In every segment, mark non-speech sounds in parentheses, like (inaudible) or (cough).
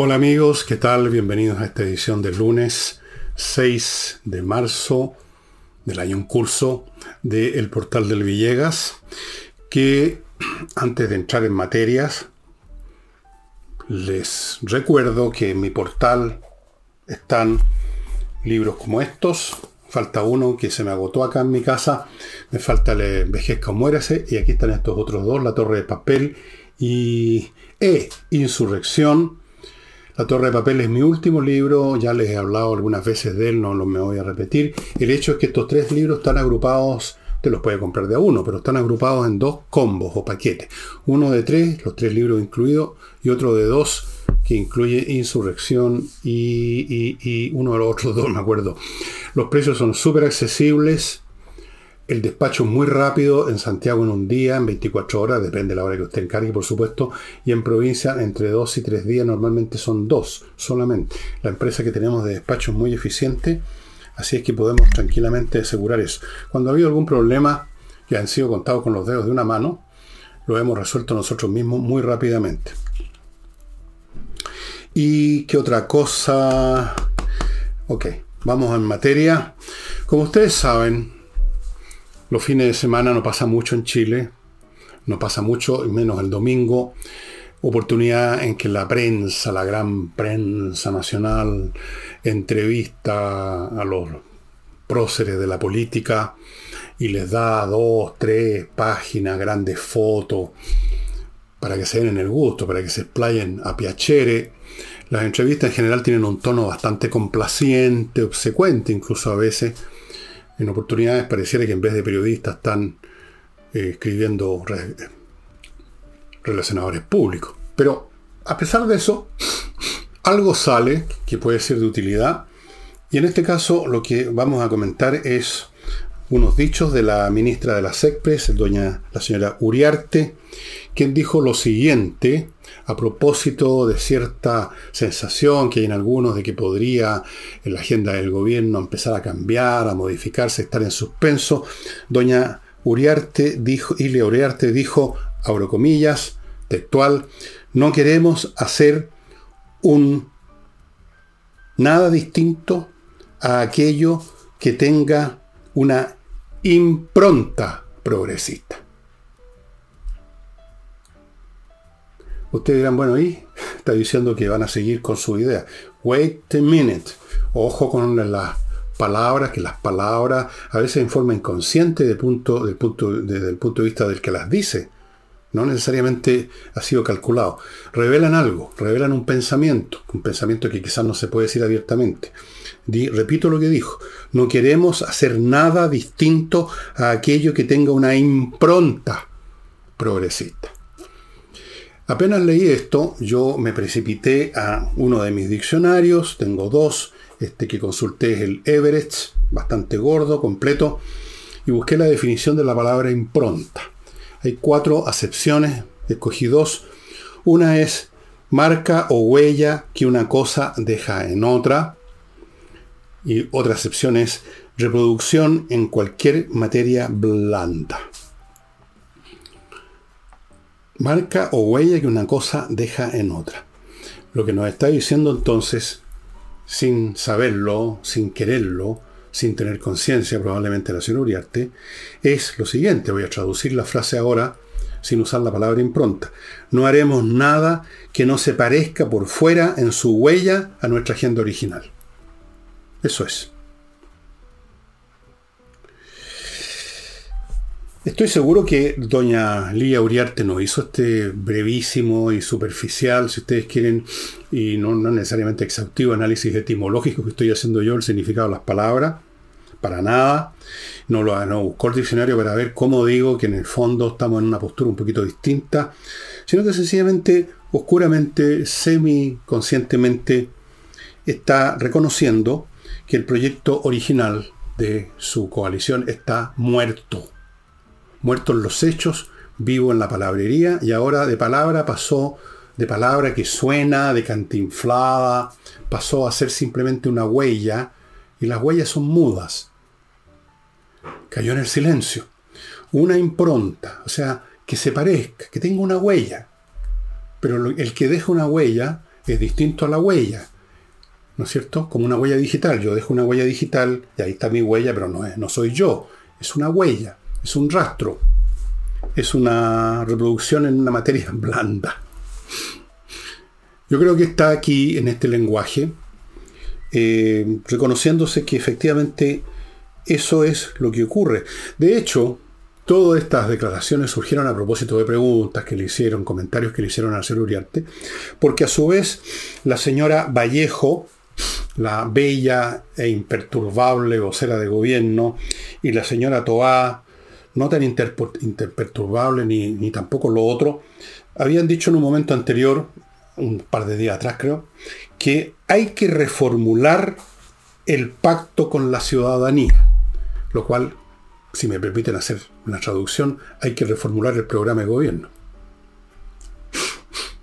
Hola amigos, ¿qué tal? Bienvenidos a esta edición del lunes 6 de marzo del año en curso del portal del Villegas, que (clears throat) antes de entrar en materias, les recuerdo que en mi portal están libros como estos, falta uno que se me agotó acá en mi casa, me falta el Envejezca o Muérase, y aquí están estos otros dos, La Torre de Papel y E, Insurrección, la Torre de Papel es mi último libro, ya les he hablado algunas veces de él, no lo me voy a repetir. El hecho es que estos tres libros están agrupados, te los puedes comprar de a uno, pero están agrupados en dos combos o paquetes. Uno de tres, los tres libros incluidos, y otro de dos, que incluye Insurrección y, y uno de los otros (laughs) dos, me acuerdo. Los precios son súper accesibles el despacho muy rápido en Santiago en un día, en 24 horas, depende de la hora que usted encargue, por supuesto, y en provincia entre 2 y 3 días, normalmente son 2 solamente. La empresa que tenemos de despacho es muy eficiente, así es que podemos tranquilamente asegurar eso. Cuando ha habido algún problema que han sido contados con los dedos de una mano, lo hemos resuelto nosotros mismos muy rápidamente. ¿Y qué otra cosa? Ok, vamos en materia. Como ustedes saben, los fines de semana no pasa mucho en Chile, no pasa mucho, y menos el domingo, oportunidad en que la prensa, la gran prensa nacional, entrevista a los próceres de la política y les da dos, tres páginas, grandes fotos, para que se den en el gusto, para que se explayen a piacere. Las entrevistas en general tienen un tono bastante complaciente, obsecuente incluso a veces en oportunidades pareciera que en vez de periodistas están eh, escribiendo relacionadores públicos. Pero a pesar de eso, algo sale que puede ser de utilidad. Y en este caso lo que vamos a comentar es unos dichos de la ministra de la SECPRES, doña la señora Uriarte, quien dijo lo siguiente a propósito de cierta sensación que hay en algunos de que podría en la agenda del gobierno empezar a cambiar, a modificarse, estar en suspenso. Doña Uriarte dijo, Ile Uriarte dijo, abro comillas, textual, no queremos hacer un nada distinto a aquello que tenga una impronta progresista. Ustedes dirán, bueno, ¿y? (laughs) Está diciendo que van a seguir con su idea. Wait a minute. Ojo con las palabras, que las palabras a veces en forma inconsciente punto, punto, desde el punto de vista del que las dice. No necesariamente ha sido calculado. Revelan algo, revelan un pensamiento, un pensamiento que quizás no se puede decir abiertamente. repito lo que dijo, no queremos hacer nada distinto a aquello que tenga una impronta progresista. Apenas leí esto, yo me precipité a uno de mis diccionarios, tengo dos, este que consulté es el Everett, bastante gordo, completo, y busqué la definición de la palabra impronta. Hay cuatro acepciones, escogí dos. Una es marca o huella que una cosa deja en otra. Y otra acepción es reproducción en cualquier materia blanda marca o huella que una cosa deja en otra. Lo que nos está diciendo entonces, sin saberlo, sin quererlo, sin tener conciencia probablemente la señora Uriarte, es lo siguiente. Voy a traducir la frase ahora sin usar la palabra impronta. No haremos nada que no se parezca por fuera en su huella a nuestra agenda original. Eso es. Estoy seguro que doña Lía Uriarte nos hizo este brevísimo y superficial, si ustedes quieren, y no, necesariamente exhaustivo análisis etimológico que estoy haciendo yo, el significado de las palabras, para nada. No lo no buscó el diccionario para ver cómo digo que en el fondo estamos en una postura un poquito distinta, sino que sencillamente, oscuramente, semi-conscientemente, está reconociendo que el proyecto original de su coalición está muerto muertos los hechos, vivo en la palabrería y ahora de palabra pasó de palabra que suena, de cantinflada, pasó a ser simplemente una huella y las huellas son mudas. Cayó en el silencio. Una impronta, o sea, que se parezca, que tenga una huella. Pero el que deja una huella es distinto a la huella. ¿No es cierto? Como una huella digital. Yo dejo una huella digital y ahí está mi huella, pero no, es, no soy yo. Es una huella, es un rastro. Es una reproducción en una materia (laughs) blanda. Yo creo que está aquí en este lenguaje, eh, reconociéndose que efectivamente eso es lo que ocurre. De hecho, todas estas declaraciones surgieron a propósito de preguntas que le hicieron, comentarios que le hicieron al señor Uriarte, porque a su vez la señora Vallejo, la bella e imperturbable vocera de gobierno, y la señora Toá, no tan imperturbable ni, ni tampoco lo otro, habían dicho en un momento anterior, un par de días atrás creo, que hay que reformular el pacto con la ciudadanía, lo cual, si me permiten hacer una traducción, hay que reformular el programa de gobierno.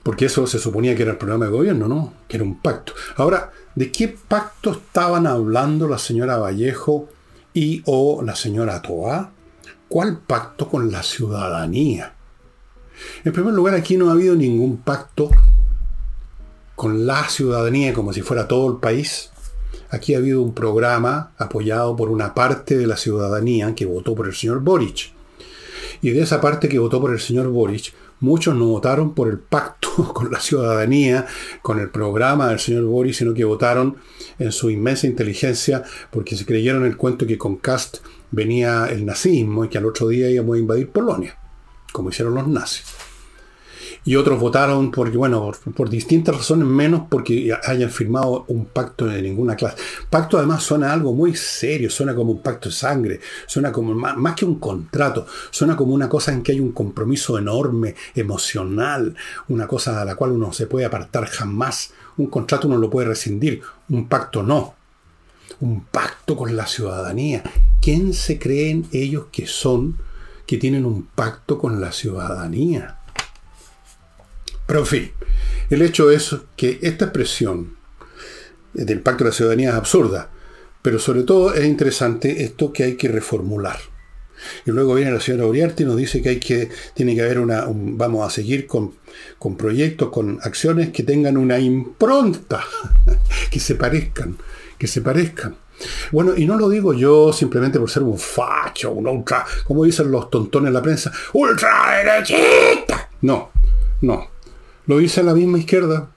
Porque eso se suponía que era el programa de gobierno, ¿no? Que era un pacto. Ahora, ¿de qué pacto estaban hablando la señora Vallejo y o la señora Toa? ¿Cuál pacto con la ciudadanía? En primer lugar, aquí no ha habido ningún pacto con la ciudadanía como si fuera todo el país. Aquí ha habido un programa apoyado por una parte de la ciudadanía que votó por el señor Boric. Y de esa parte que votó por el señor Boric, muchos no votaron por el pacto (laughs) con la ciudadanía, con el programa del señor Boric, sino que votaron en su inmensa inteligencia porque se creyeron el cuento que con Cast venía el nazismo y que al otro día íbamos a invadir Polonia, como hicieron los nazis y otros votaron porque, bueno, por, distintas razones, menos porque hayan firmado un pacto de ninguna clase. Pacto además suena algo muy serio, suena como un pacto de sangre, suena como más, que un contrato, suena como una cosa en que hay un compromiso enorme, emocional, una cosa a la cual uno se puede apartar jamás. Un contrato uno lo puede rescindir, un pacto no. Un pacto con la ciudadanía. ¿Quién se creen ellos que son que tienen un pacto con la ciudadanía? Pero en fin, el hecho es que esta expresión del pacto de la ciudadanía es absurda, pero sobre todo es interesante esto que hay que reformular. Y luego viene la señora Uriarte y nos dice que hay que, tiene que haber una, vamos a seguir con, con proyectos, con acciones que tengan una impronta, (laughs) que se parezcan, que se parezcan. Bueno, y no lo digo yo simplemente por ser un facho, un ultra, como dicen los tontones en la prensa, ultraderechista. No, no. Lo dice la misma izquierda.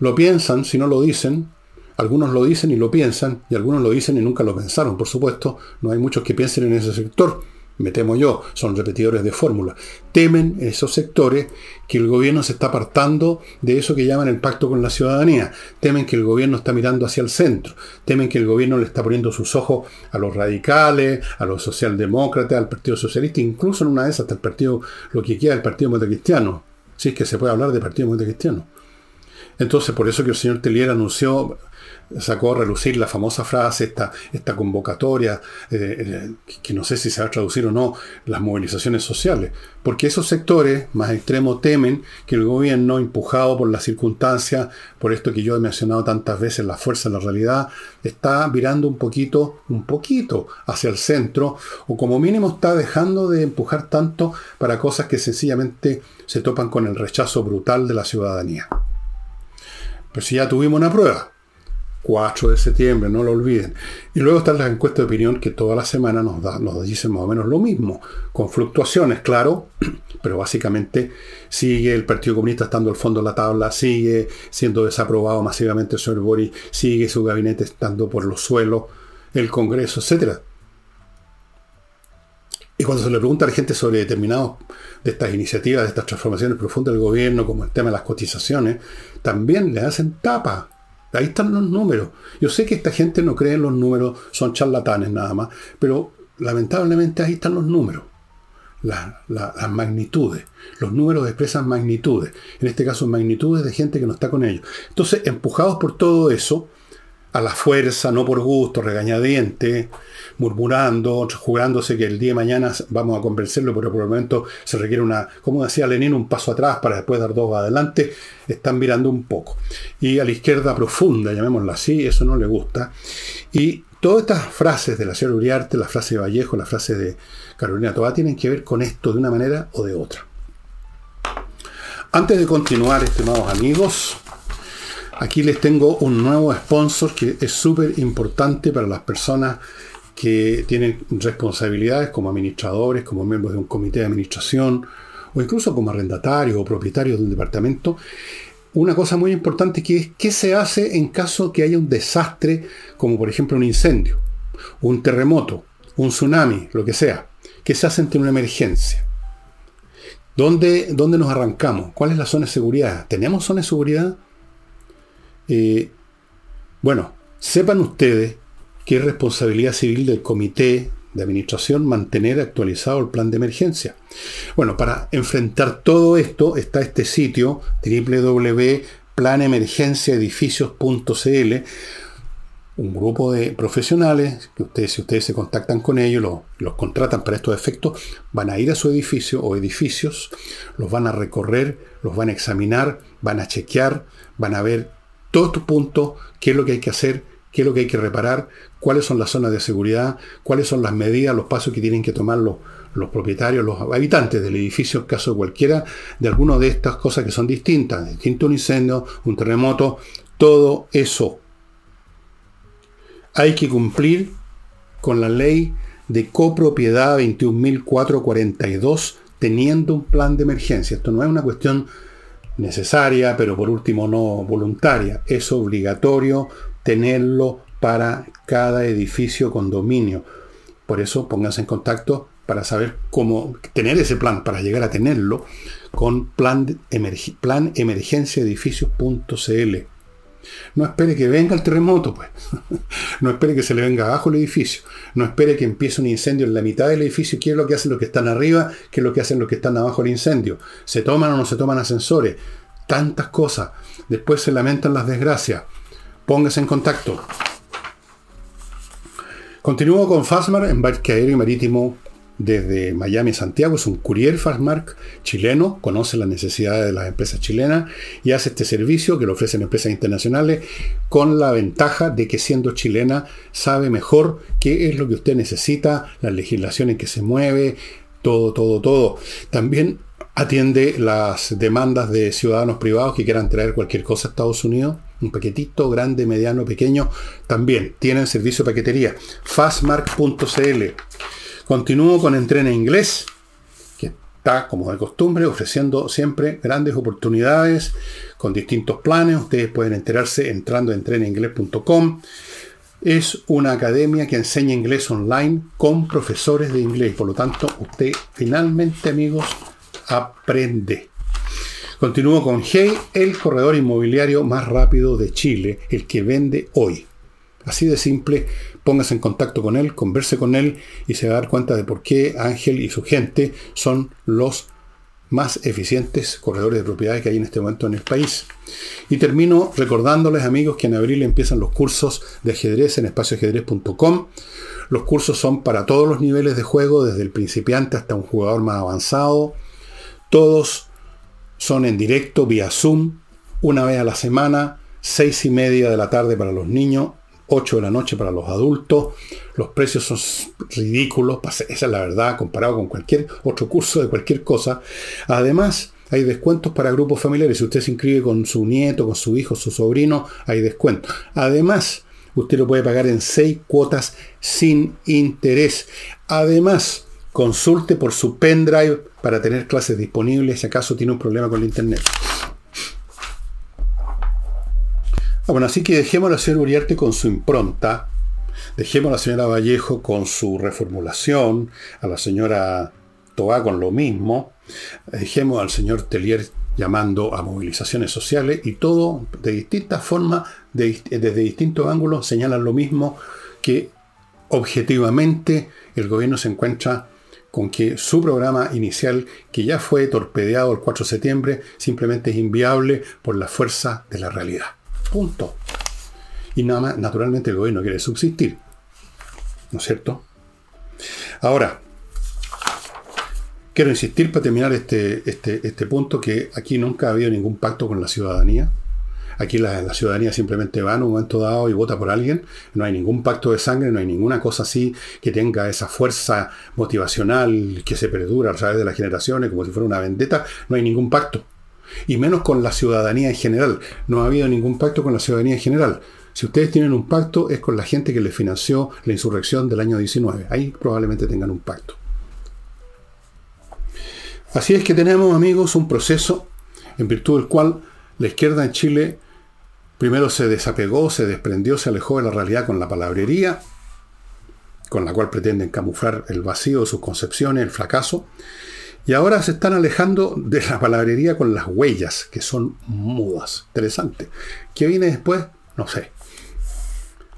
Lo piensan si no lo dicen. Algunos lo dicen y lo piensan, y algunos lo dicen y nunca lo pensaron. Por supuesto, no hay muchos que piensen en ese sector. Me temo yo, son repetidores de fórmula. Temen esos sectores que el gobierno se está apartando de eso que llaman el pacto con la ciudadanía. Temen que el gobierno está mirando hacia el centro. Temen que el gobierno le está poniendo sus ojos a los radicales, a los socialdemócratas, al Partido Socialista, incluso en una de esas hasta el partido, lo que queda del Partido Cristiano si es que se puede hablar de Partido Cristiano. Entonces, por eso que el señor Tellier anunció, sacó a relucir la famosa frase, esta, esta convocatoria, eh, eh, que no sé si se va a traducir o no, las movilizaciones sociales. Porque esos sectores más extremos temen que el gobierno, empujado por las circunstancias, por esto que yo he mencionado tantas veces, la fuerza de la realidad, está virando un poquito, un poquito hacia el centro, o como mínimo está dejando de empujar tanto para cosas que sencillamente se topan con el rechazo brutal de la ciudadanía. Pero si ya tuvimos una prueba. 4 de septiembre, no lo olviden. Y luego están las encuestas de opinión que toda la semana nos, da, nos dicen más o menos lo mismo, con fluctuaciones, claro, (clears throat) pero básicamente sigue el Partido Comunista estando al fondo de la tabla, sigue siendo desaprobado masivamente el señor Boris, sigue su gabinete estando por los suelos, el Congreso, etc. Y cuando se le pregunta a la gente sobre determinados de estas iniciativas, de estas transformaciones profundas del gobierno, como el tema de las cotizaciones, también le hacen tapa. Ahí están los números. Yo sé que esta gente no cree en los números, son charlatanes nada más, pero lamentablemente ahí están los números. las magnitudes. Los números expresan magnitudes. En este caso, magnitudes de gente que no está con ellos. Entonces, empujados por todo eso, a la fuerza, no por gusto, regañadiente, murmurando, jugándose que el día de mañana vamos a convencerlo, pero por el momento se requiere una, como decía Lenin, un paso atrás para después dar dos adelante, están mirando un poco. Y a la izquierda profunda, llamémosla así, eso no le gusta. Y todas estas frases de la señora Uriarte, la frase de Vallejo, la frase de Carolina Tobá, tienen que ver con esto de una manera o de otra. Antes de continuar, estimados amigos, Aquí les tengo un nuevo sponsor que es súper importante para las personas que tienen responsabilidades como administradores, como miembros de un comité de administración, o incluso como arrendatarios o propietarios de un departamento. Una cosa muy importante que es qué se hace en caso que haya un desastre, como por ejemplo un incendio, un terremoto, un tsunami, lo que sea. ¿Qué se hace ante una emergencia? ¿Dónde, ¿Dónde, nos arrancamos? ¿Cuál es la zona de seguridad? ¿Tenemos zona de seguridad? Eh, bueno, sepan ustedes que es responsabilidad civil del comité de administración mantener actualizado el plan de emergencia. Bueno, para enfrentar todo esto está este sitio www.planemergenciaedificios.cl un grupo de profesionales que ustedes, si ustedes se contactan con ellos, los, los contratan para estos efectos, van a ir a su edificio o edificios, los van a recorrer, los van a examinar, van a chequear, van a ver todo tu punto, qué es lo que hay que hacer, qué es lo que hay que reparar, cuáles son las zonas de seguridad, cuáles son las medidas, los pasos que tienen que tomar los, los propietarios, los habitantes del edificio, en caso cualquiera de alguna de estas cosas que son distintas, distinto un incendio, un terremoto, todo eso. Hay que cumplir con la ley de copropiedad 21.442 teniendo un plan de emergencia. Esto no es una cuestión necesaria, pero por último no voluntaria. Es obligatorio tenerlo para cada edificio condominio. Por eso pónganse en contacto para saber cómo tener ese plan, para llegar a tenerlo, con plan, emergenciaedificios.cl. No espere que venga el terremoto, pues. (laughs) No espere que se le venga abajo el edificio. No espere que empiece un incendio en la mitad del edificio. ¿Qué es lo que hacen los que están arriba? ¿Qué es lo que hacen los que están abajo del incendio? ¿Se toman o no se toman ascensores? Tantas cosas. Después se lamentan las desgracias. Póngase en contacto. Continúo con Fastmark, embarque aéreo y marítimo desde Miami a Santiago. Es un courier Fastmark chileno, conoce las necesidades de las empresas chilenas y hace este servicio que lo ofrecen empresas internacionales con la ventaja de que siendo chilena sabe mejor qué es lo que usted necesita, las legislaciones que se mueve, todo, todo, todo. También atiende las demandas de ciudadanos privados que quieran traer cualquier cosa a Estados Unidos. Un paquetito grande, mediano, pequeño. También tienen servicio de paquetería. Fastmark.cl. Continúo con Entrena Inglés, que está, como de costumbre, ofreciendo siempre grandes oportunidades con distintos planes. Ustedes pueden enterarse entrando en entrenainglés.com. Es una academia que enseña inglés online con profesores de inglés. Por lo tanto, usted finalmente, amigos, aprende. Continúo con Hey, el corredor inmobiliario más rápido de Chile, el que vende hoy. Así de simple, póngase en contacto con él, converse con él y se va a dar cuenta de por qué Ángel y su gente son los más eficientes corredores de propiedades que hay en este momento en el país. Y termino recordándoles amigos que en abril empiezan los cursos de ajedrez en espacioajedrez.com. Los cursos son para todos los niveles de juego, desde el principiante hasta un jugador más avanzado. Todos son en directo vía Zoom, una vez a la semana, seis y media de la tarde para los niños, 8 de la noche para los adultos. Los precios son ridículos, esa es la verdad, comparado con cualquier otro curso de cualquier cosa. Además, hay descuentos para grupos familiares. Si usted se inscribe con su nieto, con su hijo, su sobrino, hay descuentos. Además, usted lo puede pagar en seis cuotas sin interés. Además, Consulte por su pendrive para tener clases disponibles si acaso tiene un problema con el internet. Bueno, así que dejemos a la señora Uriarte con su impronta, dejemos a la señora Vallejo con su reformulación, a la señora Toa con lo mismo, dejemos al señor Telier llamando a movilizaciones sociales y todo de distintas formas, desde distintos ángulos, señalan lo mismo que objetivamente el gobierno se encuentra con que su programa inicial, que ya fue torpedeado el 4 de septiembre, simplemente es inviable por la fuerza de la realidad. Punto. Y nada más, naturalmente el gobierno quiere subsistir. ¿No es cierto? Ahora, quiero insistir para terminar este, este, este punto que aquí nunca ha habido ningún pacto con la ciudadanía. Aquí la, ciudadanía simplemente va en un momento dado y vota por alguien. No hay ningún pacto de sangre, no hay ninguna cosa así que tenga esa fuerza motivacional que se perdura a través de las generaciones, como si fuera una vendetta. No hay ningún pacto. Y menos con la ciudadanía en general. No ha habido ningún pacto con la ciudadanía en general. Si ustedes tienen un pacto es con la gente que les financió la insurrección del año 19. Ahí probablemente tengan un pacto. Así es que tenemos, amigos, un proceso en virtud del cual la izquierda en Chile primero se desapegó, se desprendió, se alejó de la realidad con la palabrería, con la cual pretenden camuflar el vacío de sus concepciones, el fracaso, y ahora se están alejando de la palabrería con las huellas, que son mudas. Interesante. ¿Qué viene después? No sé.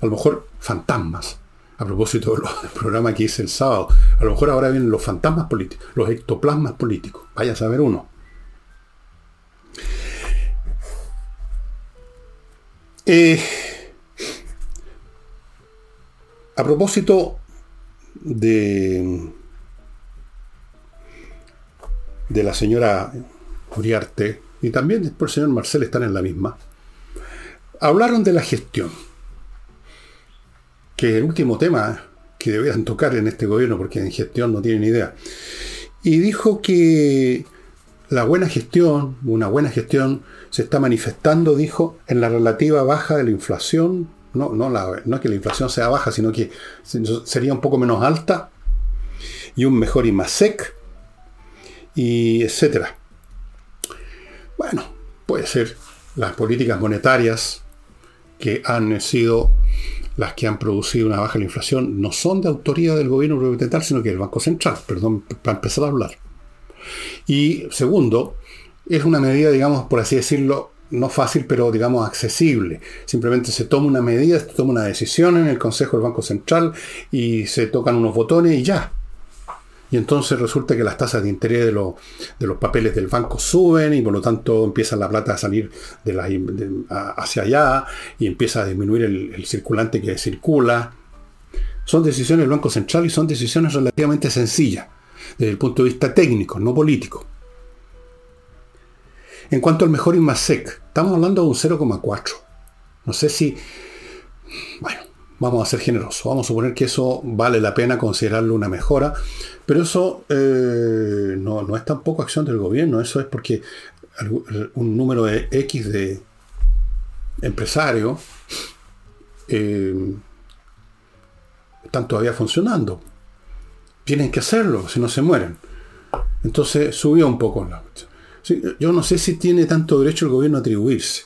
A lo mejor fantasmas. A propósito del programa que hice el sábado. A lo mejor ahora vienen los fantasmas políticos, los ectoplasmas políticos. Vaya a saber uno. Eh, a propósito de de la señora Uriarte y también después el señor Marcel están en la misma, hablaron de la gestión, que es el último tema que deberían tocar en este gobierno, porque en gestión no tienen idea. Y dijo que la buena gestión, una buena gestión, se está manifestando, dijo, en la relativa baja de la inflación. No, no, la, no que la inflación sea baja, sino que sería un poco menos alta. Y un mejor IMASEC y etcétera. Bueno, puede ser las políticas monetarias que han sido las que han producido una baja de la inflación no son de autoría del gobierno gubernamental, sino que del Banco Central, perdón, para empezar a hablar. Y segundo, es una medida, digamos, por así decirlo, no fácil, pero digamos accesible. Simplemente se toma una medida, se toma una decisión en el Consejo del Banco Central y se tocan unos botones y ya y entonces resulta que las tasas de interés de, los papeles del banco suben y por lo tanto empieza la plata a salir de hacia allá y empieza a disminuir el, circulante que circula. Son decisiones del Banco Central y son decisiones relativamente sencillas desde el punto de vista técnico, no político. En cuanto al mejor IMASEC, estamos hablando de un 0,4. No sé si, bueno, vamos a ser generosos. Vamos a suponer que eso vale la pena considerarlo una mejora, pero eso eh, no, es tampoco acción del gobierno, eso es porque un número de X de empresarios eh, están todavía funcionando. Tienen que hacerlo, si no se mueren. Entonces subió un poco la Yo no sé si tiene tanto derecho el gobierno a atribuirse.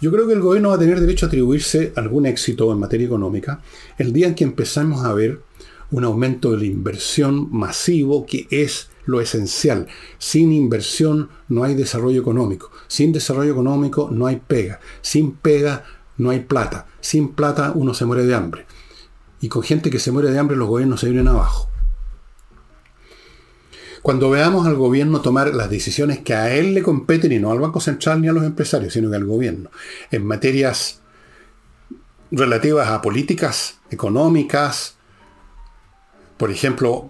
Yo creo que el gobierno va a tener derecho a atribuirse algún éxito en materia económica el día en que empezamos a ver un aumento de la inversión masivo que es lo esencial. Sin inversión no hay desarrollo económico. Sin desarrollo económico no hay pega. Sin pega no hay plata. Sin plata uno se muere de hambre. Y con gente que se muere de hambre los gobiernos se vienen abajo. Cuando veamos al gobierno tomar las decisiones que a él le competen y no al Banco Central ni a los empresarios, sino que al gobierno, en materias relativas a políticas económicas, por ejemplo,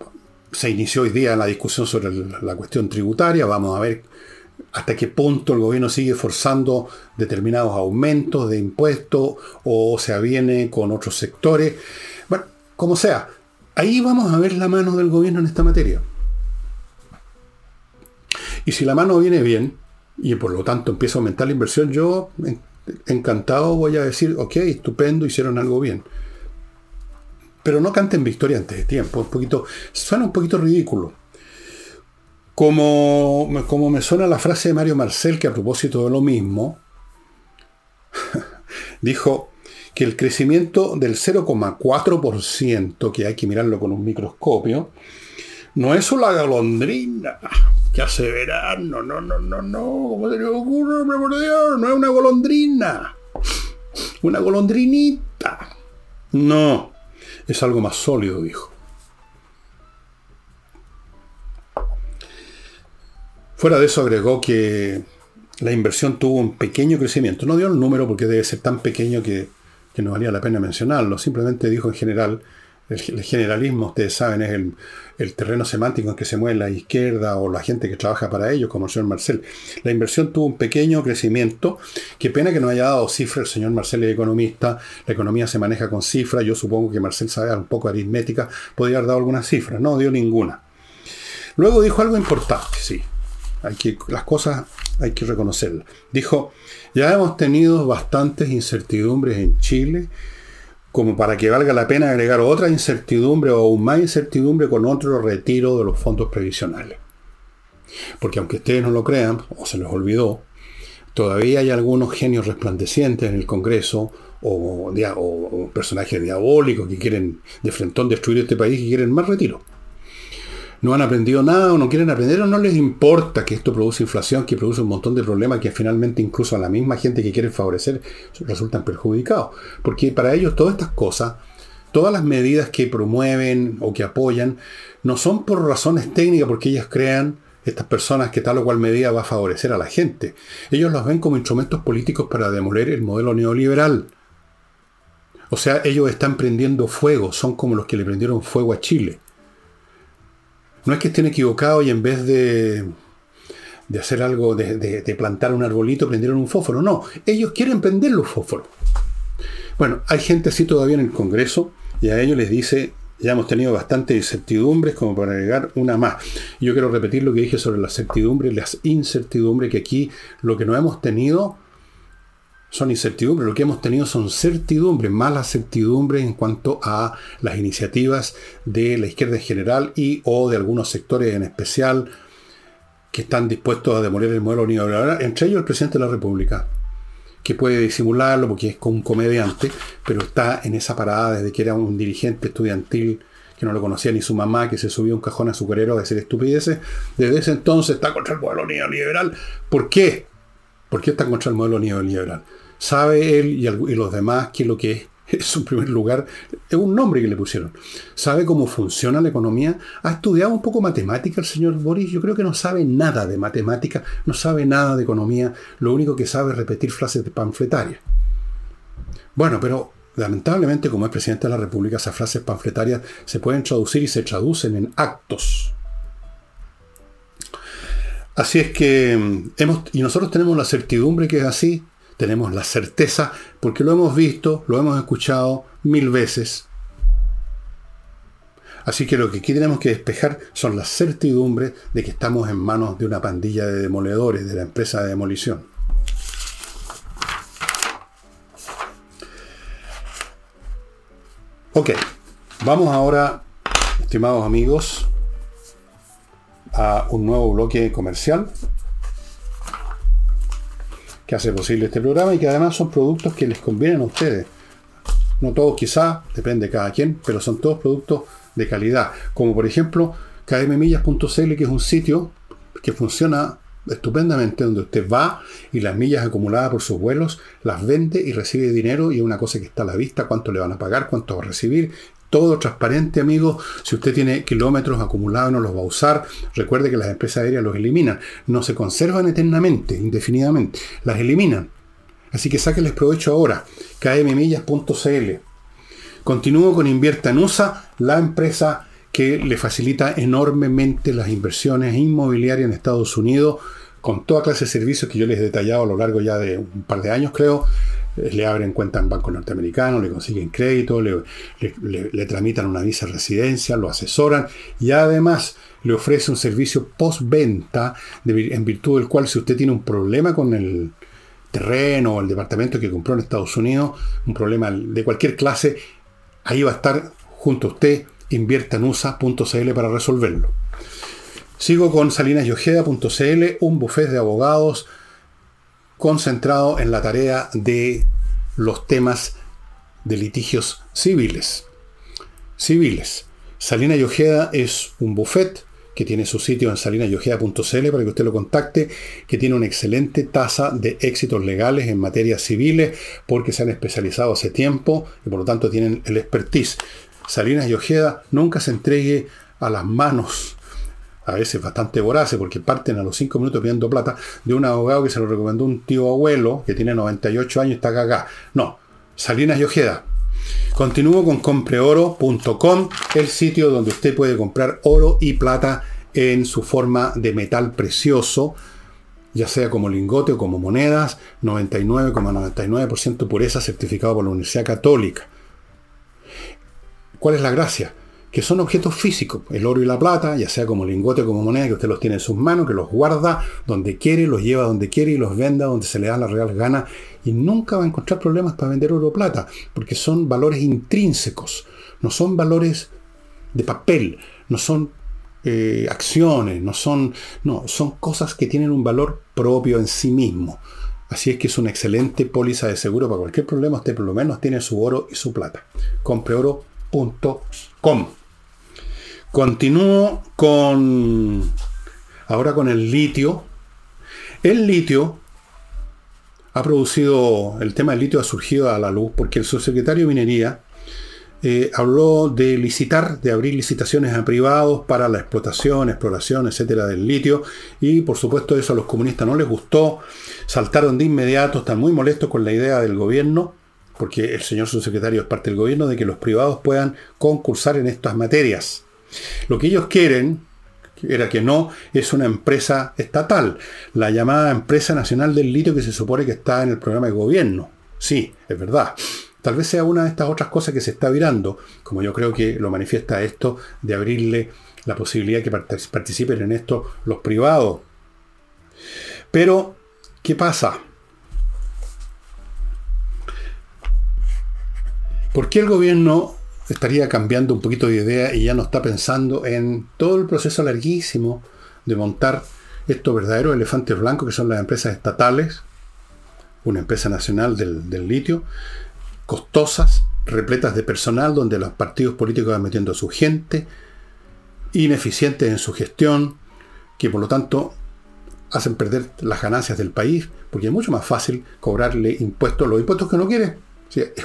se inició hoy día la discusión sobre la cuestión tributaria, vamos a ver hasta qué punto el gobierno sigue forzando determinados aumentos de impuestos o se aviene con otros sectores. Bueno, como sea, ahí vamos a ver la mano del gobierno en esta materia. Y si la mano viene bien, y por lo tanto empieza a aumentar la inversión, yo encantado voy a decir, ok, estupendo, hicieron algo bien. Pero no canten victoria antes de tiempo, un poquito, suena un poquito ridículo. Como, como me suena la frase de Mario Marcel, que a propósito de lo mismo, (laughs) dijo que el crecimiento del 0,4%, que hay que mirarlo con un microscopio, no es una golondrina que hace verano. No, no, no, no. ¿Cómo se le ocurre, por Dios? No es una golondrina. Una golondrinita. No. Es algo más sólido, dijo. Fuera de eso agregó que la inversión tuvo un pequeño crecimiento. No dio el número porque debe ser tan pequeño que, que no valía la pena mencionarlo. Simplemente dijo en general el, generalismo, ustedes saben, es el, terreno semántico en que se mueve la izquierda o la gente que trabaja para ellos, como el señor Marcel. La inversión tuvo un pequeño crecimiento. Qué pena que no haya dado cifras. El señor Marcel es economista. La economía se maneja con cifras. Yo supongo que Marcel sabe un poco de aritmética. Podría haber dado algunas cifras. No dio ninguna. Luego dijo algo importante, sí. Hay que, las cosas hay que reconocerla. Dijo, ya hemos tenido bastantes incertidumbres en Chile como para que valga la pena agregar otra incertidumbre o aún más incertidumbre con otro retiro de los fondos previsionales. Porque aunque ustedes no lo crean, o se les olvidó, todavía hay algunos genios resplandecientes en el Congreso o, personajes diabólicos que quieren de frentón destruir este país y quieren más retiro no han aprendido nada o no quieren aprender o no les importa que esto produce inflación, que produce un montón de problemas que finalmente incluso a la misma gente que quieren favorecer resultan perjudicados. Porque para ellos todas estas cosas, todas las medidas que promueven o que apoyan, no son por razones técnicas porque ellas crean estas personas que tal o cual medida va a favorecer a la gente. Ellos los ven como instrumentos políticos para demoler el modelo neoliberal. O sea, ellos están prendiendo fuego, son como los que le prendieron fuego a Chile. No es que estén equivocados y en vez de, de hacer algo, de, plantar un arbolito, prendieron un fósforo. No, ellos quieren prender los fósforos. Bueno, hay gente así todavía en el Congreso y a ellos les dice, ya hemos tenido bastantes incertidumbres como para agregar una más. Yo quiero repetir lo que dije sobre las certidumbres, las incertidumbres, que aquí lo que no hemos tenido son incertidumbres, lo que hemos tenido son certidumbres, malas certidumbres en cuanto a las iniciativas de la izquierda en general y o de algunos sectores en especial que están dispuestos a demoler el modelo neoliberal, entre ellos el presidente de la República, que puede disimularlo porque es como un comediante, pero está en esa parada desde que era un dirigente estudiantil que no lo conocía ni su mamá, que se subió un cajón azucarero a decir estupideces, desde ese entonces está contra el modelo neoliberal. ¿Por qué? ¿Por qué está contra el modelo neoliberal? Sabe él y, los demás que lo que es, (laughs) es, en primer lugar, es un nombre que le pusieron. Sabe cómo funciona la economía. Ha estudiado un poco matemática el señor Boris. Yo creo que no sabe nada de matemática, no sabe nada de economía. Lo único que sabe es repetir frases panfletarias. Bueno, pero lamentablemente, como es presidente de la República, esas frases panfletarias se pueden traducir y se traducen en actos. Así es que mm, hemos, y nosotros tenemos la certidumbre que es así, tenemos la certeza, porque lo hemos visto, lo hemos escuchado mil veces. Así que lo que aquí tenemos que despejar son las certidumbres de que estamos en manos de una pandilla de demoledores, de la empresa de demolición. Ok, vamos ahora, estimados amigos, a un nuevo bloque comercial que hace posible este programa y que además son productos que les convienen a ustedes. No todos quizá, depende de cada quien, pero son todos productos de calidad. Como por ejemplo kmmillas.cl, que es un sitio que funciona estupendamente, donde usted va y las millas acumuladas por sus vuelos las vende y recibe dinero y es una cosa que está a la vista, cuánto le van a pagar, cuánto va a recibir todo transparente, amigo. Si usted tiene kilómetros acumulados no los va a usar, recuerde que las empresas aéreas los eliminan. No se conservan eternamente, indefinidamente. Las eliminan. Así que sáquenles provecho ahora. kmmillas.cl. Continúo con Invierta en USA, la empresa que le facilita enormemente las inversiones inmobiliarias en Estados Unidos, con toda clase de servicios que yo les he detallado a lo largo ya de un par de años, creo le abren cuenta en banco norteamericano, le consiguen crédito, le, tramitan una visa de residencia, lo asesoran y además le ofrece un servicio postventa en virtud del cual si usted tiene un problema con el terreno o el departamento que compró en Estados Unidos, un problema de cualquier clase, ahí va a estar junto a usted, invierta en USA.cl para resolverlo. Sigo con salinasyojeda.cl, un buffet de abogados concentrado en la tarea de los temas de litigios civiles. Civiles. Salina y es un buffet que tiene su sitio en salinayojeda.cl para que usted lo contacte, que tiene una excelente tasa de éxitos legales en materias civiles porque se han especializado hace tiempo y por lo tanto tienen el expertise. Salinas y Ojeda nunca se entregue a las manos a veces bastante voraces, porque parten a los 5 minutos pidiendo plata, de un abogado que se lo recomendó un tío abuelo, que tiene 98 años y está acá. No, Salinas y Ojeda. Continúo con compreoro.com, el sitio donde usted puede comprar oro y plata en su forma de metal precioso, ya sea como lingote o como monedas, 99,99% pureza certificado por la Universidad Católica. ¿Cuál es la gracia? Que son objetos físicos, el oro y la plata, ya sea como lingote o como moneda, que usted los tiene en sus manos, que los guarda donde quiere, los lleva donde quiere y los venda donde se le da la real gana, y nunca va a encontrar problemas para vender oro o plata, porque son valores intrínsecos, no son valores de papel, no son eh, acciones, no son, no, son cosas que tienen un valor propio en sí mismo. Así es que es una excelente póliza de seguro para cualquier problema. Usted por lo menos tiene su oro y su plata. Compreoro.com. Continúo con. Ahora con el litio. El litio ha producido. El tema del litio ha surgido a la luz porque el subsecretario de Minería eh, habló de licitar, de abrir licitaciones a privados para la explotación, exploración, etcétera, del litio. Y por supuesto, eso a los comunistas no les gustó. Saltaron de inmediato, están muy molestos con la idea del gobierno porque el señor subsecretario es parte del gobierno, de que los privados puedan concursar en estas materias. Lo que ellos quieren, era que no, es una empresa estatal, la llamada Empresa Nacional del Litio que se supone que está en el programa de gobierno. Sí, es verdad. Tal vez sea una de estas otras cosas que se está virando, como yo creo que lo manifiesta esto, de abrirle la posibilidad de que participen en esto los privados. Pero, ¿qué pasa? ¿Por qué el gobierno estaría cambiando un poquito de idea y ya no está pensando en todo el proceso larguísimo de montar estos verdaderos elefantes blancos que son las empresas estatales, una empresa nacional del, litio, costosas, repletas de personal, donde los partidos políticos van metiendo a su gente, ineficientes en su gestión, que por lo tanto hacen perder las ganancias del país, porque es mucho más fácil cobrarle impuestos, los impuestos que no quiere,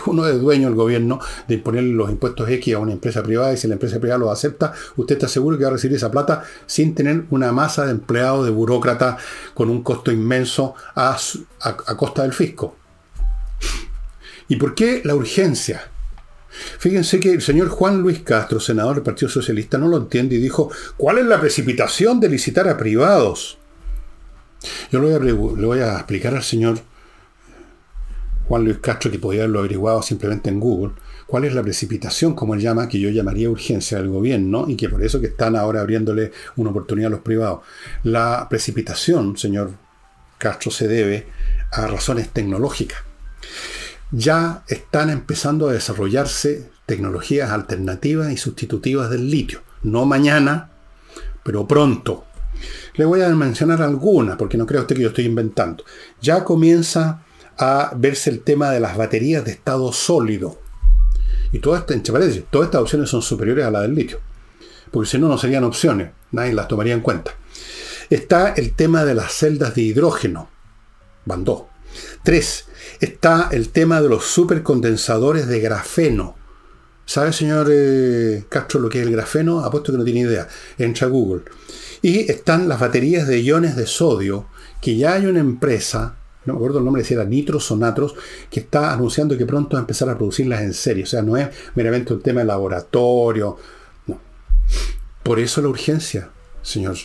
uno es dueño el gobierno de imponer los impuestos X a una empresa privada y si la empresa privada lo acepta, usted está seguro que va a recibir esa plata sin tener una masa de empleados, de burócratas, con un costo inmenso a, a costa del fisco. ¿Y por qué la urgencia? Fíjense que el señor Juan Luis Castro, senador del Partido Socialista, no lo entiende y dijo, ¿cuál es la precipitación de licitar a privados? Yo le voy a explicar al señor Juan Luis Castro, que podía haberlo averiguado simplemente en Google, cuál es la precipitación, como él llama, que yo llamaría urgencia del gobierno, y que por eso que están ahora abriéndole una oportunidad a los privados. La precipitación, señor Castro, se debe a razones tecnológicas. Ya están empezando a desarrollarse tecnologías alternativas y sustitutivas del litio. No mañana, pero pronto. Le voy a mencionar algunas, porque no creo usted que yo estoy inventando. Ya comienza a verse el tema de las baterías de estado sólido. Y todas, todas estas opciones son superiores a la del litio. Porque si no, no serían opciones. Nadie las tomaría en cuenta. Está el tema de las celdas de hidrógeno. Van dos. Tres. Está el tema de los supercondensadores de grafeno. ¿Sabe, señor eh, Castro, lo que es el grafeno? Apuesto que no tiene idea. Entra a Google. Y están las baterías de iones de sodio, que ya hay una empresa no me acuerdo el nombre, si era Nitros o Natros, que está anunciando que pronto va a empezar a producirlas en serie. O sea, no es meramente un tema de laboratorio. No. Por eso la urgencia, señor.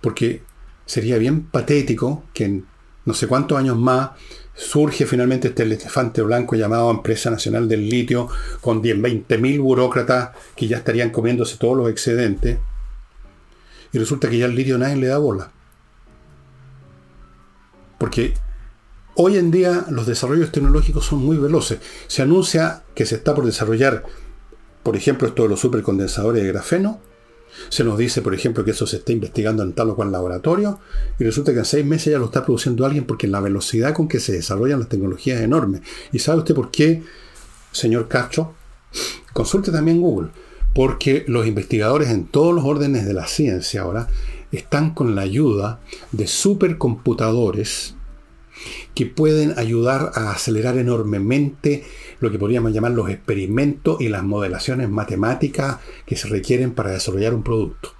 Porque sería bien patético que en no sé cuántos años más surge finalmente este elefante blanco llamado Empresa Nacional del Litio, con 10, 20 mil burócratas que ya estarían comiéndose todos los excedentes. Y resulta que ya el litio nadie le da bola. Porque Hoy en día los desarrollos tecnológicos son muy veloces. Se anuncia que se está por desarrollar, por ejemplo, esto de los supercondensadores de grafeno. Se nos dice, por ejemplo, que eso se está investigando en tal o cual laboratorio y resulta que en seis meses ya lo está produciendo alguien porque la velocidad con que se desarrollan las tecnologías es enorme. ¿Y sabe usted por qué, señor Castro? Consulte también Google. Porque los investigadores en todos los órdenes de la ciencia ahora están con la ayuda de supercomputadores que pueden ayudar a acelerar enormemente lo que podríamos llamar los experimentos y las modelaciones matemáticas que se requieren para desarrollar un producto.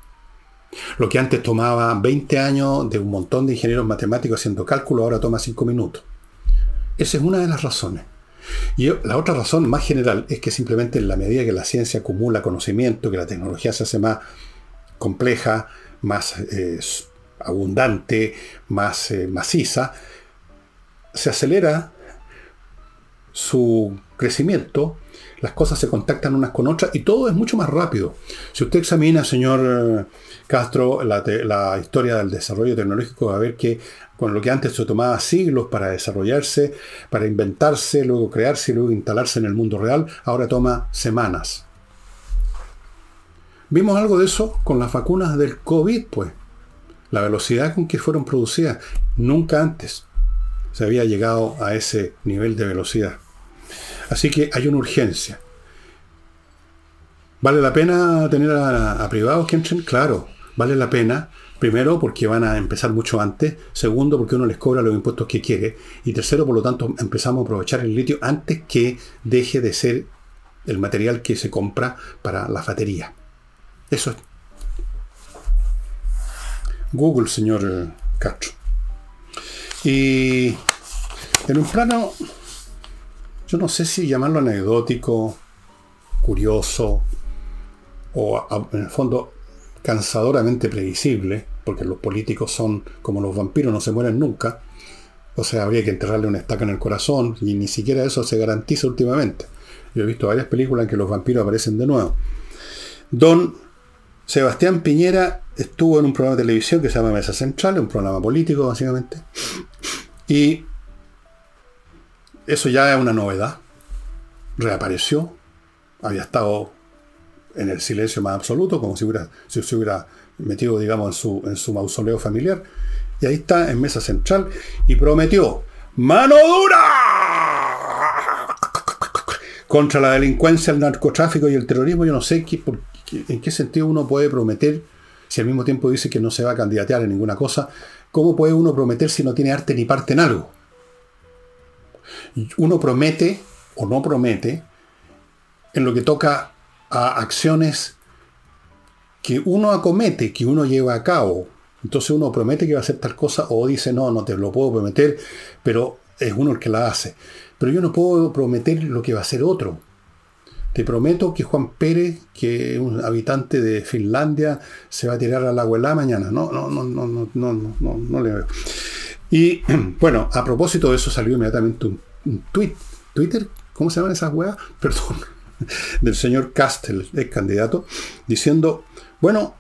Lo que antes tomaba 20 años de un montón de ingenieros matemáticos haciendo cálculo, ahora toma 5 minutos. Esa es una de las razones. Y la otra razón más general es que simplemente en la medida que la ciencia acumula conocimiento, que la tecnología se hace más compleja, más eh, abundante, más eh, maciza, se acelera su crecimiento Las cosas se contactan unas con otras y todo es mucho más rápido. Si usted examina, señor eh, Castro, la, la historia del desarrollo tecnológico, va a ver que con lo que antes se tomaba siglos para desarrollarse, para inventarse, luego crearse y luego instalarse en el mundo real, ahora toma semanas. Vimos algo de eso con las vacunas del COVID, pues. La velocidad con que fueron producidas, nunca antes se había llegado a ese nivel de velocidad. Así que hay una urgencia. ¿Vale la pena tener a, privados que entren? Claro, vale la pena, Primero, porque van a empezar mucho antes. Segundo, porque uno les cobra los impuestos que quiere. Y tercero, por lo tanto, empezamos a aprovechar el litio antes que deje de ser el material que se compra para la batería. Eso es. Google, señor Castro. Y en un plano, yo no sé si llamarlo anecdótico, curioso, o en el fondo cansadoramente previsible, porque los políticos son como los vampiros, no se mueren nunca. O sea, habría que enterrarle una estaca en el corazón y ni siquiera eso se garantiza últimamente. Yo he visto varias películas en que los vampiros aparecen de nuevo. Don Sebastián Piñera estuvo en un programa de televisión que se llama Mesa Central, un programa político básicamente. Y eso ya es una novedad. Reapareció. Había estado en el silencio más absoluto, como si, hubiera, si se hubiera metido, digamos, en su, en su mausoleo familiar. Y ahí está, en mesa central, y prometió, ¡mano dura! Contra la delincuencia, el narcotráfico y el terrorismo, yo no sé en qué sentido uno puede prometer, si al mismo tiempo dice que no se va a candidatear en ninguna cosa, ¿cómo puede uno prometer si no tiene arte ni parte en algo? Uno promete o no promete en lo que toca a acciones que uno acomete, que uno lleva a cabo. Entonces uno promete que va a hacer tal cosa o dice, no, no te lo puedo prometer, pero es uno el que la hace. Pero yo no puedo prometer lo que va a hacer otro. Te prometo que Juan Pérez, que es un habitante de Finlandia, se va a tirar al agua mañana. No, no, no, no, no, no, no, no le veo. Y (clears throat) bueno, a propósito de eso salió inmediatamente un, tweet. ¿Twitter? ¿Cómo se llaman esas weas? (laughs) Perdón. Del señor Castel, ex candidato, diciendo bueno,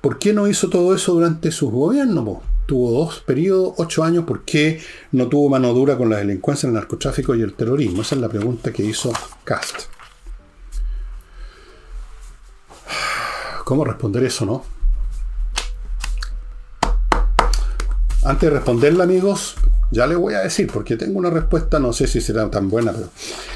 ¿por qué no hizo todo eso durante su gobierno? Tuvo dos periodos, ocho años, ¿por qué no tuvo mano dura con la delincuencia, el narcotráfico y el terrorismo? Esa es la pregunta que hizo Cast. ¿Cómo responder eso, no? Antes de responderla, amigos, ya le voy a decir, porque tengo una respuesta, no sé si será tan buena, pero.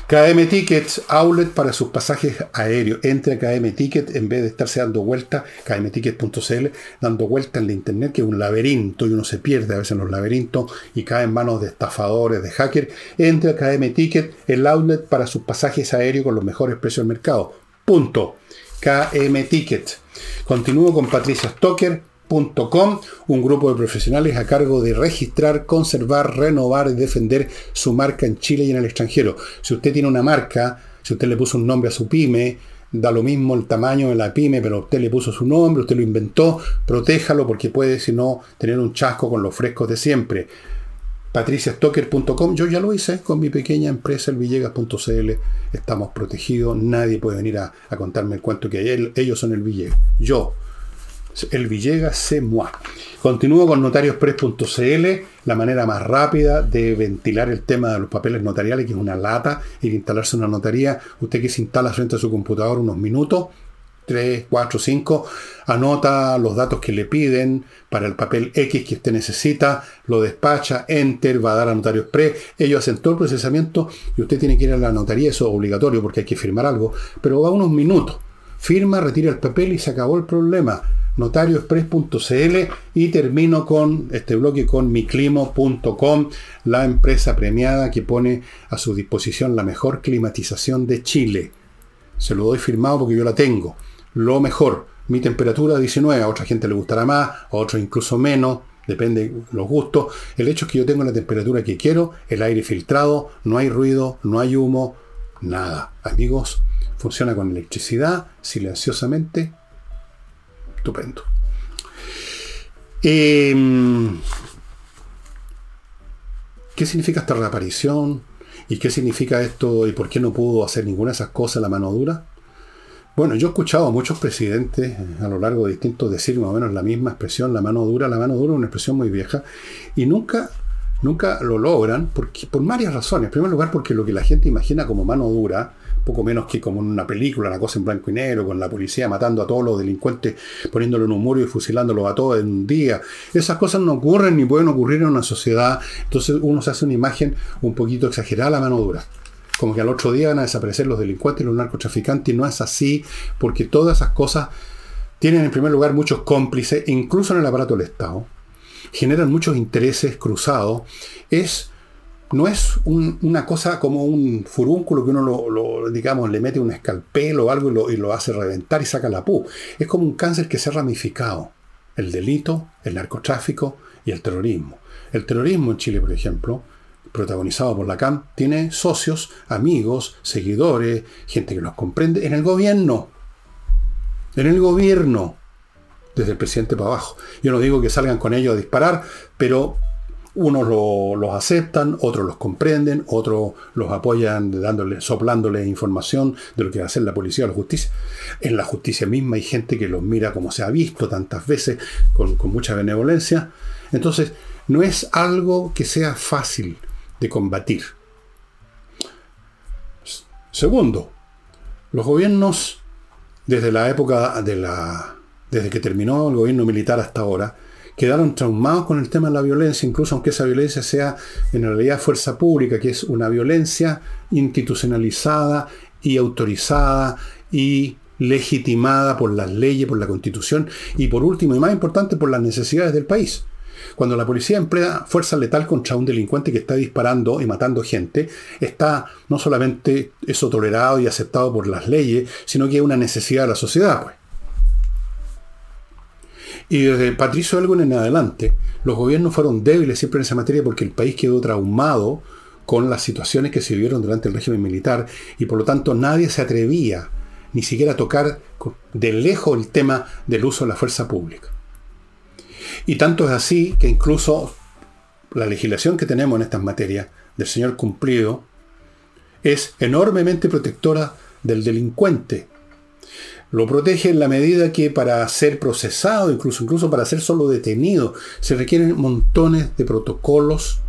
KM Tickets, outlet para sus pasajes aéreos. Entre KM Ticket en vez de estarse dando vueltas, kmticket.cl, dando vueltas en la internet, que es un laberinto y uno se pierde a veces en los laberintos y cae en manos de estafadores, de hackers. Entre KM Ticket, el outlet para sus pasajes aéreos con los mejores precios del mercado. Punto. KM Ticket. Continúo con Patricia Stoker un grupo de profesionales a cargo de registrar, conservar, renovar y defender su marca en Chile y en el extranjero. Si usted tiene una marca, si usted le puso un nombre a su pyme, da lo mismo el tamaño de la pyme, pero usted le puso su nombre, usted lo inventó, protéjalo porque puede, si no, tener un chasco con los frescos de siempre. patriciastocker.com, yo ya lo hice con mi pequeña empresa, elvillegas.cl, estamos protegidos, nadie puede venir a, contarme el cuento que ellos son el Villegas. Yo, el Villegas C. Moi. Continúo con notariospress.cl, la manera más rápida de ventilar el tema de los papeles notariales, que es una lata, y de instalarse una notaría. Usted que se instala frente a su computador unos minutos, 3, 4, 5, anota los datos que le piden para el papel X que usted necesita, lo despacha, enter, va a dar a Notario Express, ellos hacen todo el procesamiento y usted tiene que ir a la notaría, eso es obligatorio porque hay que firmar algo, pero va unos minutos. Firma, retira el papel y se acabó el problema notarioexpress.cl y termino con este bloque con miclimo.com, la empresa premiada que pone a su disposición la mejor climatización de Chile. Se lo doy firmado porque yo la tengo. Lo mejor, mi temperatura 19, a otra gente le gustará más, a otros incluso menos, depende de los gustos. El hecho es que yo tengo la temperatura que quiero, el aire filtrado, no hay ruido, no hay humo, nada. Amigos, funciona con electricidad, silenciosamente, Estupendo. Em, ¿Qué significa esta reaparición? ¿Y qué significa esto y por qué no pudo hacer ninguna de esas cosas la mano dura? Bueno, yo he escuchado a muchos presidentes a lo largo de distintos decir más o menos la misma expresión, la mano dura. La mano dura una expresión muy vieja y nunca, nunca lo logran porque, por varias razones. En primer lugar, porque lo que la gente imagina como mano dura, poco menos que como en una película, una cosa en blanco y negro, con la policía matando a todos los delincuentes, poniéndolo en un muro y fusilándolos a todos en un día. Esas cosas no ocurren ni pueden ocurrir en una sociedad. Entonces uno se hace una imagen un poquito exagerada la mano dura como que al otro día van a desaparecer los delincuentes y los narcotraficantes, y no es así, porque todas esas cosas tienen en primer lugar muchos cómplices, incluso en el aparato del Estado, generan muchos intereses cruzados, es no es una cosa como un furúnculo que uno lo, digamos, le mete un escalpel o algo y lo, hace reventar y saca la pu. Es como un cáncer que se ha ramificado. El delito, el narcotráfico y el terrorismo. El terrorismo en Chile, por ejemplo, protagonizado por la CAM, tiene socios, amigos, seguidores, gente que los comprende en el gobierno. En el gobierno. Desde el presidente para abajo. Yo no digo que salgan con ellos a disparar, pero unos los aceptan, otros los comprenden, otros los apoyan dándole, soplándole información de lo que va a hacer la policía o la justicia. En la justicia misma hay gente que los mira como se ha visto tantas veces, con, con mucha benevolencia. Entonces, no es algo que sea fácil de combatir. Segundo, los gobiernos, desde la época de la. desde que terminó el gobierno militar hasta ahora, quedaron traumados con el tema de la violencia, incluso aunque esa violencia sea en realidad fuerza pública, que es una violencia institucionalizada y autorizada y legitimada por las leyes, por la constitución y por último y más importante por las necesidades del país. Cuando la policía emplea fuerza letal contra un delincuente que está disparando y matando gente, está no solamente eso tolerado y aceptado por las leyes, sino que es una necesidad de la sociedad. Pues. Y desde Patricio Elgon en adelante, los gobiernos fueron débiles siempre en esa materia porque el país quedó traumado con las situaciones que se vivieron durante el régimen militar y por lo tanto nadie se atrevía ni siquiera a tocar de lejos el tema del uso de la fuerza pública. Y tanto es así que incluso la legislación que tenemos en estas materias del señor cumplido es enormemente protectora del delincuente. Lo protege en la medida que para ser procesado, incluso, incluso para ser solo detenido, se requieren montones de protocolos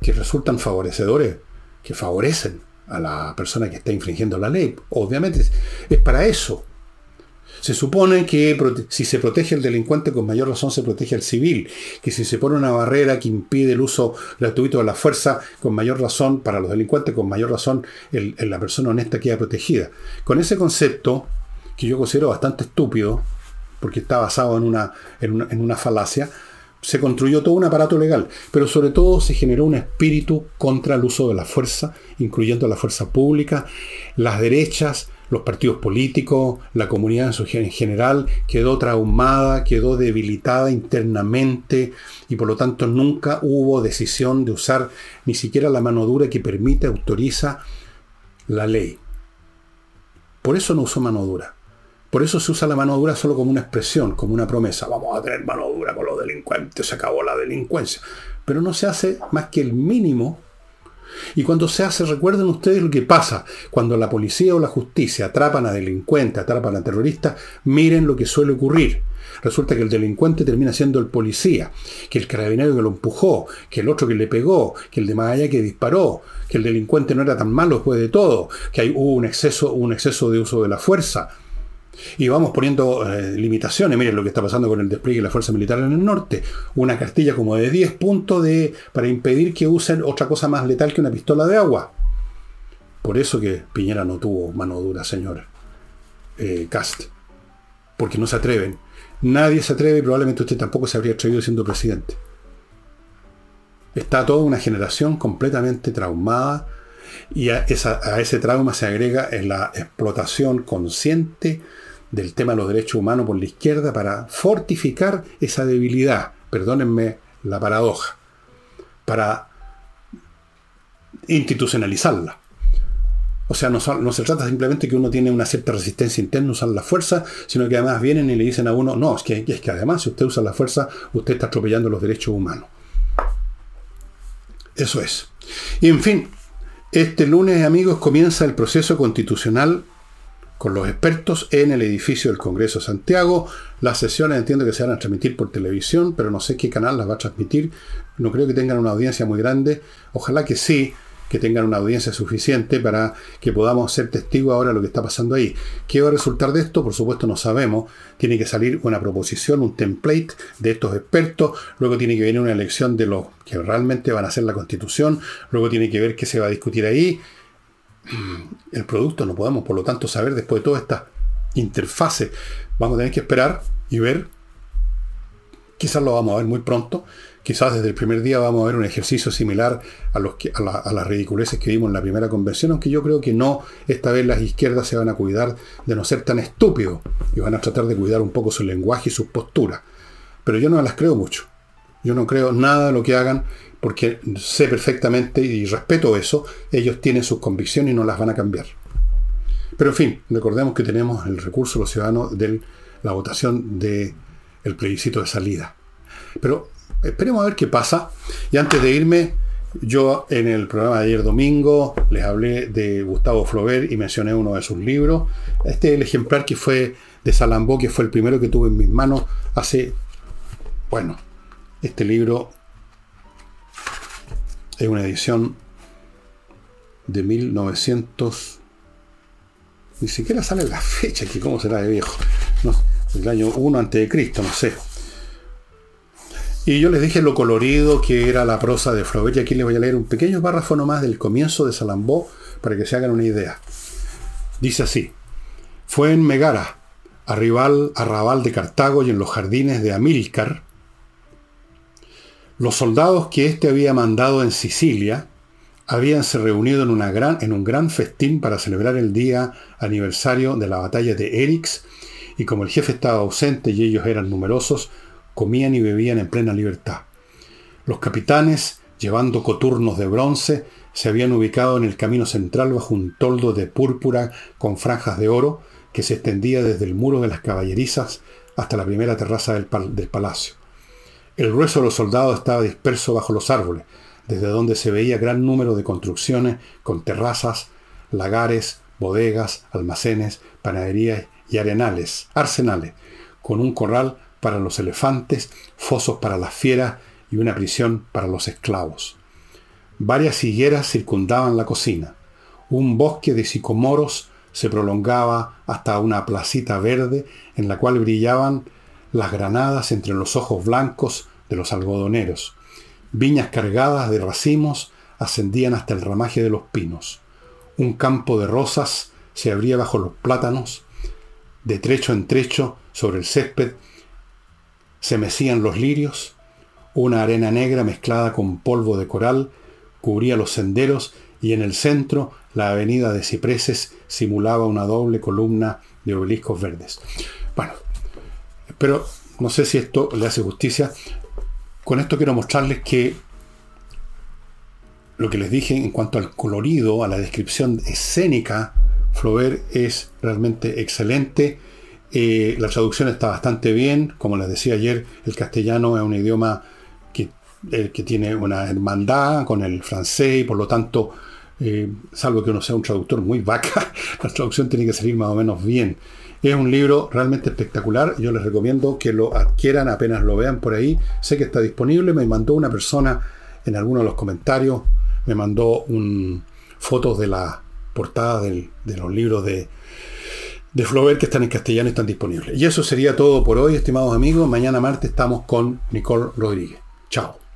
que resultan favorecedores, que favorecen a la persona que está infringiendo la ley. Obviamente es para eso. Se supone que si se protege el delincuente con mayor razón se protege al civil, que si se pone una barrera que impide el uso gratuito de la fuerza con mayor razón para los delincuentes, con mayor razón la persona honesta queda protegida. Con ese concepto, que yo considero bastante estúpido, porque está basado en una, en una falacia, se construyó todo un aparato legal, pero sobre todo se generó un espíritu contra el uso de la fuerza, incluyendo la fuerza pública, las derechas, los partidos políticos, la comunidad en general quedó traumada, quedó debilitada internamente y por lo tanto nunca hubo decisión de usar ni siquiera la mano dura que permite, autoriza la ley. Por eso no usó mano dura. Por eso se usa la mano dura solo como una expresión, como una promesa. Vamos a tener mano dura con los delincuentes, se acabó la delincuencia. Pero no se hace más que el mínimo y cuando se hace, recuerden ustedes lo que pasa cuando la policía o la justicia atrapan a delincuentes, atrapan a terroristas, miren lo que suele ocurrir. Resulta que el delincuente termina siendo el policía, que el carabinero que lo empujó, que el otro que le pegó, que el de más allá que disparó, que el delincuente no era tan malo después de todo, que hay, hubo un exceso, un exceso de uso de la fuerza. Y vamos poniendo eh, limitaciones. Miren lo que está pasando con el despliegue de la fuerza militar en el norte. Una cartilla como de 10 puntos de, para impedir que usen otra cosa más letal que una pistola de agua. Por eso que Piñera no tuvo mano dura, señor eh, Cast. Porque no se atreven. Nadie se atreve y probablemente usted tampoco se habría atrevido siendo presidente. Está toda una generación completamente traumada y a, a ese trauma se agrega la explotación consciente del tema de los derechos humanos por la izquierda para fortificar esa debilidad, perdónenme la paradoja, para institucionalizarla. O sea, no, no, se trata simplemente que uno tiene una cierta resistencia interna a la fuerza, sino que además vienen y le dicen a uno, no, es que, es que además si usted usa la fuerza, usted está atropellando los derechos humanos. Eso es. Y en fin, Este lunes, amigos, comienza el proceso constitucional con los expertos en el edificio del Congreso de Santiago. Las sesiones entiendo que se van a transmitir por televisión, pero no sé qué canal las va a transmitir. No creo que tengan una audiencia muy grande. Ojalá que sí, que tengan una audiencia suficiente para que podamos ser testigos ahora de lo que está pasando ahí. ¿Qué va a resultar de esto? Por supuesto no sabemos. Tiene que salir una proposición, un template de estos expertos. Luego tiene que venir una elección de los que realmente van a hacer la constitución. Luego tiene que ver qué se va a discutir ahí (clears throat) el producto no podemos, por lo tanto, saber después de toda esta interfase. Vamos a tener que esperar y ver. Quizás lo vamos a ver muy pronto. Quizás desde el primer día vamos a ver un ejercicio similar a, los que, a, las ridiculeces que vimos en la primera convención, aunque yo creo que no, esta vez las izquierdas se van a cuidar de no ser tan estúpidos y van a tratar de cuidar un poco su lenguaje y sus posturas. Pero yo no las creo mucho. Yo no creo nada de lo que hagan porque sé perfectamente y respeto eso, ellos tienen sus convicciones y no las van a cambiar. Pero en fin, recordemos que tenemos el recurso de los ciudadanos de la votación del el plebiscito de salida. Pero esperemos a ver qué pasa. Y antes de irme, yo en el programa de ayer domingo les hablé de Gustavo Flaubert y mencioné uno de sus libros. Este es el ejemplar que fue de Salambó, que fue el primero que tuve en mis manos hace, bueno, este libro es una edición de 1900. Ni siquiera sale la fecha aquí, ¿cómo será de viejo? No, el año 1 antes de Cristo, no sé. Y yo les dije lo colorido que era la prosa de Flaubert, y aquí les voy a leer un pequeño párrafo nomás del comienzo de Salambó para que se hagan una idea. Dice así: Fue en Megara, arribal, arrabal de Cartago y en los jardines de Amílcar, los soldados que éste había mandado en Sicilia habíanse reunido en, gran, en un gran festín para celebrar el día aniversario de la batalla de Erix, y como el jefe estaba ausente y ellos eran numerosos, comían y bebían en plena libertad. Los capitanes, llevando coturnos de bronce, se habían ubicado en el camino central bajo un toldo de púrpura con franjas de oro que se extendía desde el muro de las caballerizas hasta la primera terraza del palacio. El grueso de los soldados estaba disperso bajo los árboles, desde donde se veía gran número de construcciones con terrazas, lagares, bodegas, almacenes, panaderías y arenales, arsenales, con un corral para los elefantes, fosos para las fieras y una prisión para los esclavos. Varias higueras circundaban la cocina. Un bosque de sicomoros se prolongaba hasta una placita verde en la cual brillaban las granadas entre los ojos blancos de los algodoneros. Viñas cargadas de racimos ascendían hasta el ramaje de los pinos. Un campo de rosas se abría bajo los plátanos. De trecho en trecho, sobre el césped, se mecían los lirios. Una arena negra mezclada con polvo de coral cubría los senderos y en el centro la avenida de cipreses simulaba una doble columna de obeliscos verdes. Bueno, pero no sé si esto le hace justicia. Con esto quiero mostrarles que lo que les dije en cuanto al colorido, a la descripción escénica, Flaubert es realmente excelente. Eh, la traducción está bastante bien. Como les decía ayer, el castellano es un idioma que, eh, tiene una hermandad con el francés y por lo tanto, eh, salvo que uno sea un traductor muy vaca, (laughs) la traducción tiene que salir más o menos bien. Es un libro realmente espectacular. Yo les recomiendo que lo adquieran apenas lo vean por ahí. Sé que está disponible. Me mandó una persona en alguno de los comentarios. Me mandó fotos de la portada de los libros de, de Flaubert que están en castellano y están disponibles. Y eso sería todo por hoy, estimados amigos. Mañana martes estamos con Nicole Rodríguez. Chao.